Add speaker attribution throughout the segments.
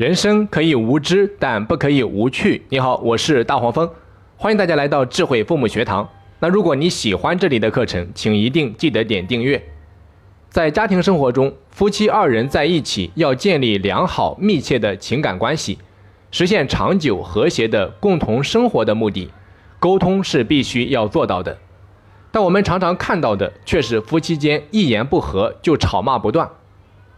Speaker 1: 人生可以无知，但不可以无趣。你好，我是大黄蜂，欢迎大家来到智慧父母学堂。那如果你喜欢这里的课程，请一定记得点订阅。在家庭生活中，夫妻二人在一起要建立良好密切的情感关系，实现长久和谐的共同生活的目的，沟通是必须要做到的。但我们常常看到的却是夫妻间一言不合就吵骂不断，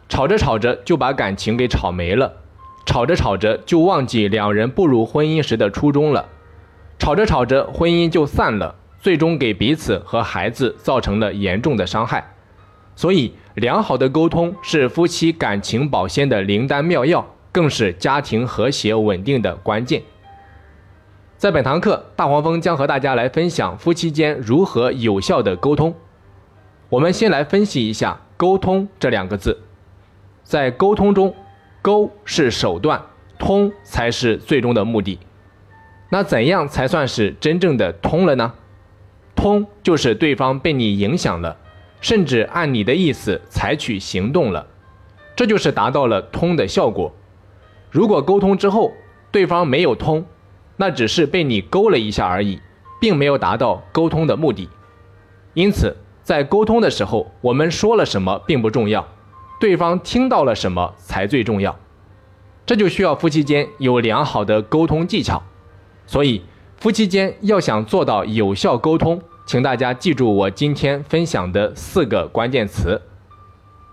Speaker 1: 吵着吵着就把感情给吵没了。吵着吵着就忘记两人步入婚姻时的初衷了，吵着吵着婚姻就散了，最终给彼此和孩子造成了严重的伤害。所以，良好的沟通是夫妻感情保鲜的灵丹妙药，更是家庭和谐稳定的关键。在本堂课，大黄蜂将和大家来分享夫妻间如何有效的沟通。我们先来分析一下“沟通”这两个字，在沟通中。沟是手段，通才是最终的目的。那怎样才算是真正的通了呢？通就是对方被你影响了，甚至按你的意思采取行动了，这就是达到了通的效果。如果沟通之后对方没有通，那只是被你勾了一下而已，并没有达到沟通的目的。因此，在沟通的时候，我们说了什么并不重要。对方听到了什么才最重要，这就需要夫妻间有良好的沟通技巧。所以，夫妻间要想做到有效沟通，请大家记住我今天分享的四个关键词。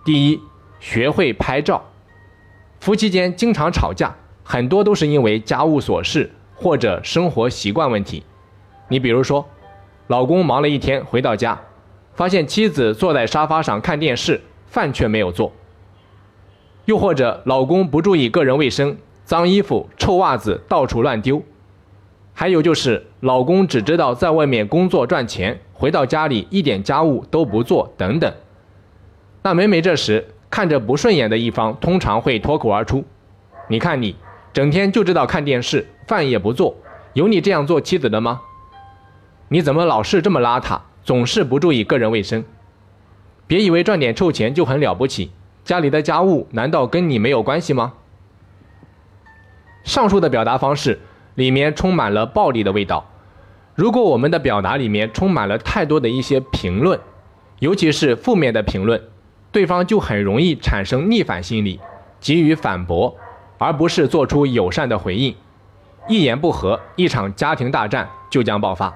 Speaker 1: 第一，学会拍照。夫妻间经常吵架，很多都是因为家务琐事或者生活习惯问题。你比如说，老公忙了一天回到家，发现妻子坐在沙发上看电视，饭却没有做。又或者老公不注意个人卫生，脏衣服、臭袜子到处乱丢；还有就是老公只知道在外面工作赚钱，回到家里一点家务都不做等等。那每每这时看着不顺眼的一方，通常会脱口而出：“你看你，整天就知道看电视，饭也不做，有你这样做妻子的吗？你怎么老是这么邋遢，总是不注意个人卫生？别以为赚点臭钱就很了不起。”家里的家务难道跟你没有关系吗？上述的表达方式里面充满了暴力的味道。如果我们的表达里面充满了太多的一些评论，尤其是负面的评论，对方就很容易产生逆反心理，急于反驳，而不是做出友善的回应。一言不合，一场家庭大战就将爆发。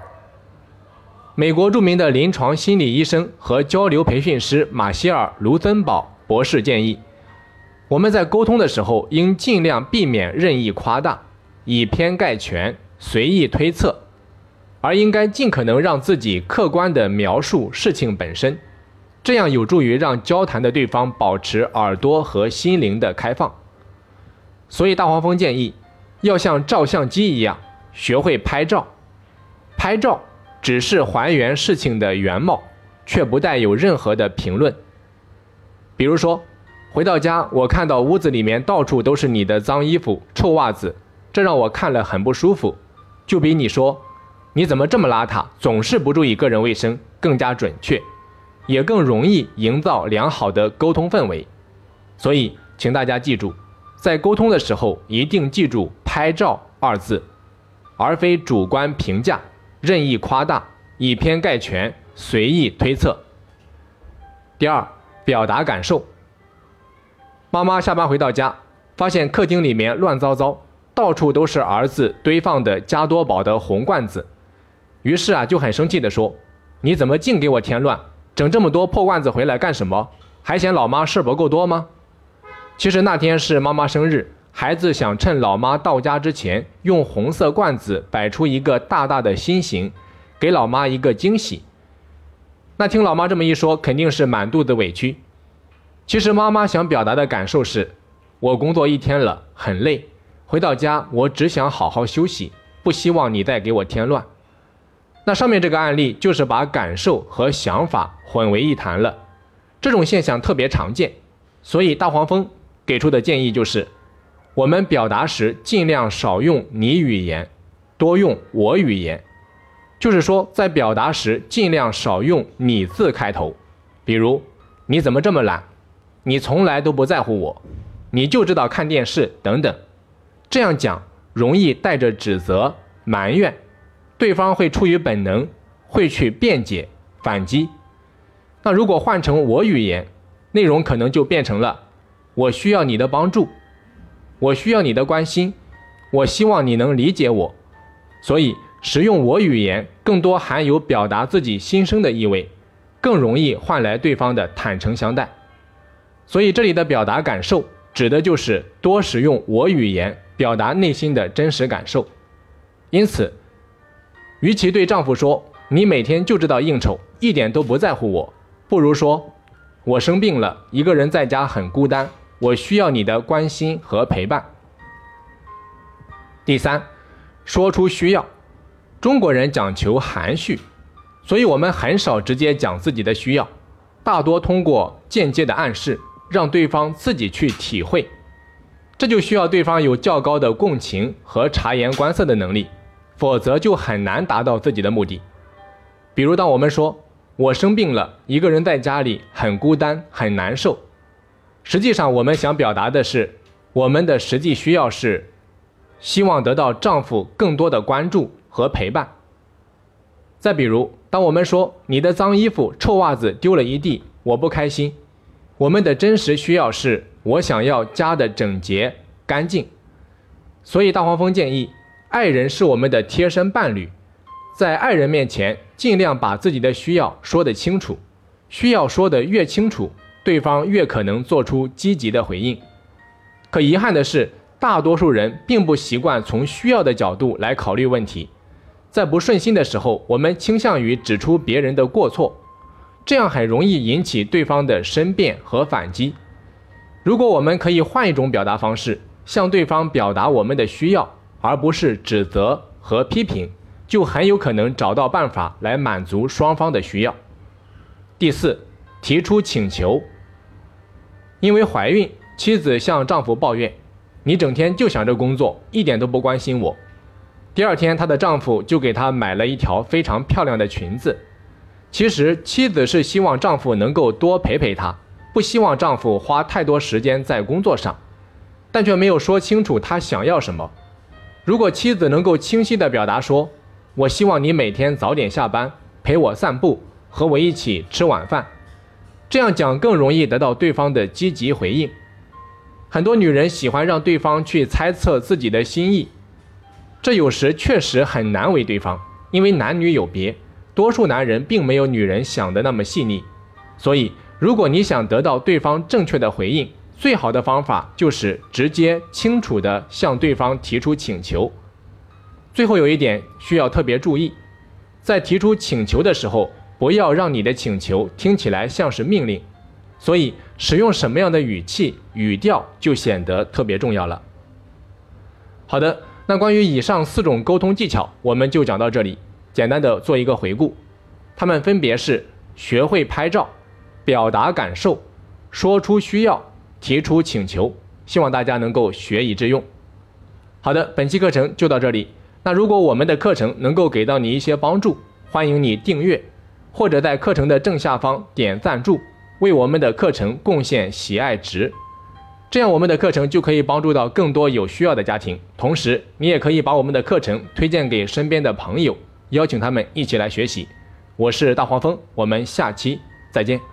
Speaker 1: 美国著名的临床心理医生和交流培训师马歇尔·卢森堡。博士建议，我们在沟通的时候应尽量避免任意夸大、以偏概全、随意推测，而应该尽可能让自己客观地描述事情本身，这样有助于让交谈的对方保持耳朵和心灵的开放。所以，大黄蜂建议要像照相机一样学会拍照。拍照只是还原事情的原貌，却不带有任何的评论。比如说，回到家，我看到屋子里面到处都是你的脏衣服、臭袜子，这让我看了很不舒服，就比你说你怎么这么邋遢，总是不注意个人卫生更加准确，也更容易营造良好的沟通氛围。所以，请大家记住，在沟通的时候一定记住“拍照”二字，而非主观评价、任意夸大、以偏概全、随意推测。第二。表达感受。妈妈下班回到家，发现客厅里面乱糟糟，到处都是儿子堆放的加多宝的红罐子，于是啊就很生气地说：“你怎么净给我添乱？整这么多破罐子回来干什么？还嫌老妈事不够多吗？”其实那天是妈妈生日，孩子想趁老妈到家之前，用红色罐子摆出一个大大的心形，给老妈一个惊喜。那听老妈这么一说，肯定是满肚子委屈。其实妈妈想表达的感受是：我工作一天了，很累，回到家我只想好好休息，不希望你再给我添乱。那上面这个案例就是把感受和想法混为一谈了，这种现象特别常见。所以大黄蜂给出的建议就是：我们表达时尽量少用你语言，多用我语言。就是说，在表达时尽量少用“你”字开头，比如“你怎么这么懒”，“你从来都不在乎我”，“你就知道看电视等等。这样讲容易带着指责、埋怨，对方会出于本能会去辩解、反击。那如果换成我语言，内容可能就变成了：我需要你的帮助，我需要你的关心，我希望你能理解我。所以，使用我语言更多含有表达自己心声的意味，更容易换来对方的坦诚相待。所以，这里的表达感受，指的就是多使用我语言表达内心的真实感受。因此，与其对丈夫说“你每天就知道应酬，一点都不在乎我”，不如说“我生病了，一个人在家很孤单，我需要你的关心和陪伴”。第三。说出需要，中国人讲求含蓄，所以我们很少直接讲自己的需要，大多通过间接的暗示，让对方自己去体会。这就需要对方有较高的共情和察言观色的能力，否则就很难达到自己的目的。比如，当我们说“我生病了，一个人在家里很孤单、很难受”，实际上我们想表达的是，我们的实际需要是。希望得到丈夫更多的关注和陪伴。再比如，当我们说你的脏衣服、臭袜子丢了一地，我不开心，我们的真实需要是我想要家的整洁干净。所以大黄蜂建议，爱人是我们的贴身伴侣，在爱人面前尽量把自己的需要说得清楚，需要说得越清楚，对方越可能做出积极的回应。可遗憾的是。大多数人并不习惯从需要的角度来考虑问题，在不顺心的时候，我们倾向于指出别人的过错，这样很容易引起对方的申辩和反击。如果我们可以换一种表达方式，向对方表达我们的需要，而不是指责和批评，就很有可能找到办法来满足双方的需要。第四，提出请求。因为怀孕，妻子向丈夫抱怨。你整天就想着工作，一点都不关心我。第二天，她的丈夫就给她买了一条非常漂亮的裙子。其实，妻子是希望丈夫能够多陪陪她，不希望丈夫花太多时间在工作上，但却没有说清楚她想要什么。如果妻子能够清晰地表达说：“我希望你每天早点下班，陪我散步，和我一起吃晚饭。”这样讲更容易得到对方的积极回应。很多女人喜欢让对方去猜测自己的心意，这有时确实很难为对方，因为男女有别，多数男人并没有女人想的那么细腻。所以，如果你想得到对方正确的回应，最好的方法就是直接清楚地向对方提出请求。最后有一点需要特别注意，在提出请求的时候，不要让你的请求听起来像是命令。所以，使用什么样的语气、语调就显得特别重要了。好的，那关于以上四种沟通技巧，我们就讲到这里，简单的做一个回顾。它们分别是：学会拍照、表达感受、说出需要、提出请求。希望大家能够学以致用。好的，本期课程就到这里。那如果我们的课程能够给到你一些帮助，欢迎你订阅，或者在课程的正下方点赞助。为我们的课程贡献喜爱值，这样我们的课程就可以帮助到更多有需要的家庭。同时，你也可以把我们的课程推荐给身边的朋友，邀请他们一起来学习。我是大黄蜂，我们下期再见。